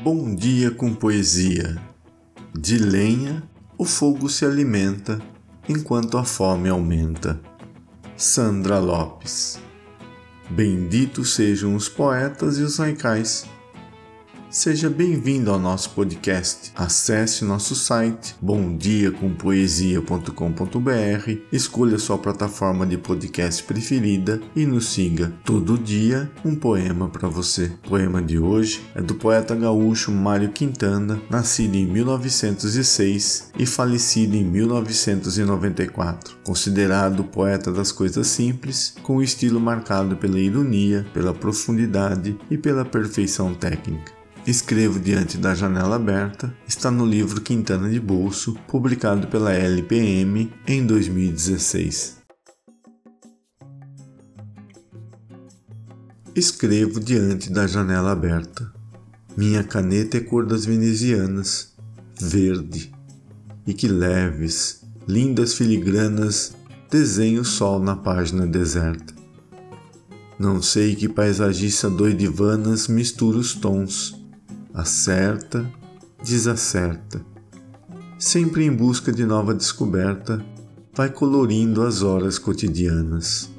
Bom dia com poesia. De lenha, o fogo se alimenta enquanto a fome aumenta. Sandra Lopes. Benditos sejam os poetas e os raicais Seja bem-vindo ao nosso podcast. Acesse nosso site bomdiacompoesia.com.br, escolha sua plataforma de podcast preferida e nos siga. Todo dia um poema para você. O poema de hoje é do poeta gaúcho Mário Quintana, nascido em 1906 e falecido em 1994. Considerado poeta das coisas simples, com o estilo marcado pela ironia, pela profundidade e pela perfeição técnica. Escrevo Diante da Janela Aberta está no livro Quintana de Bolso, publicado pela LPM em 2016. Escrevo diante da janela aberta. Minha caneta é cor das venezianas, verde, e que leves, lindas filigranas desenho o sol na página deserta. Não sei que paisagista doidivanas mistura os tons, acerta, desacerta. Sempre em busca de nova descoberta, vai colorindo as horas cotidianas.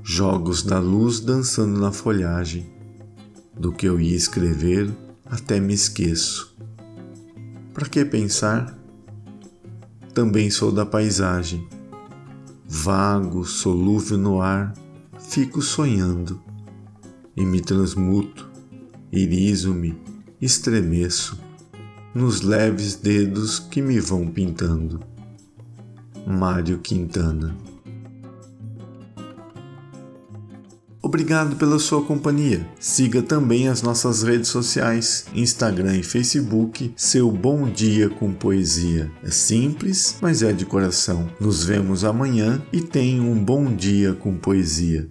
Jogos da luz dançando na folhagem, do que eu ia escrever até me esqueço. Para que pensar? Também sou da paisagem. Vago, solúvel no ar, fico sonhando e me transmuto irizo-me, estremeço, nos leves dedos que me vão pintando. Mário Quintana Obrigado pela sua companhia. Siga também as nossas redes sociais, Instagram e Facebook, seu Bom Dia com Poesia. É simples, mas é de coração. Nos vemos amanhã e tenha um bom dia com poesia.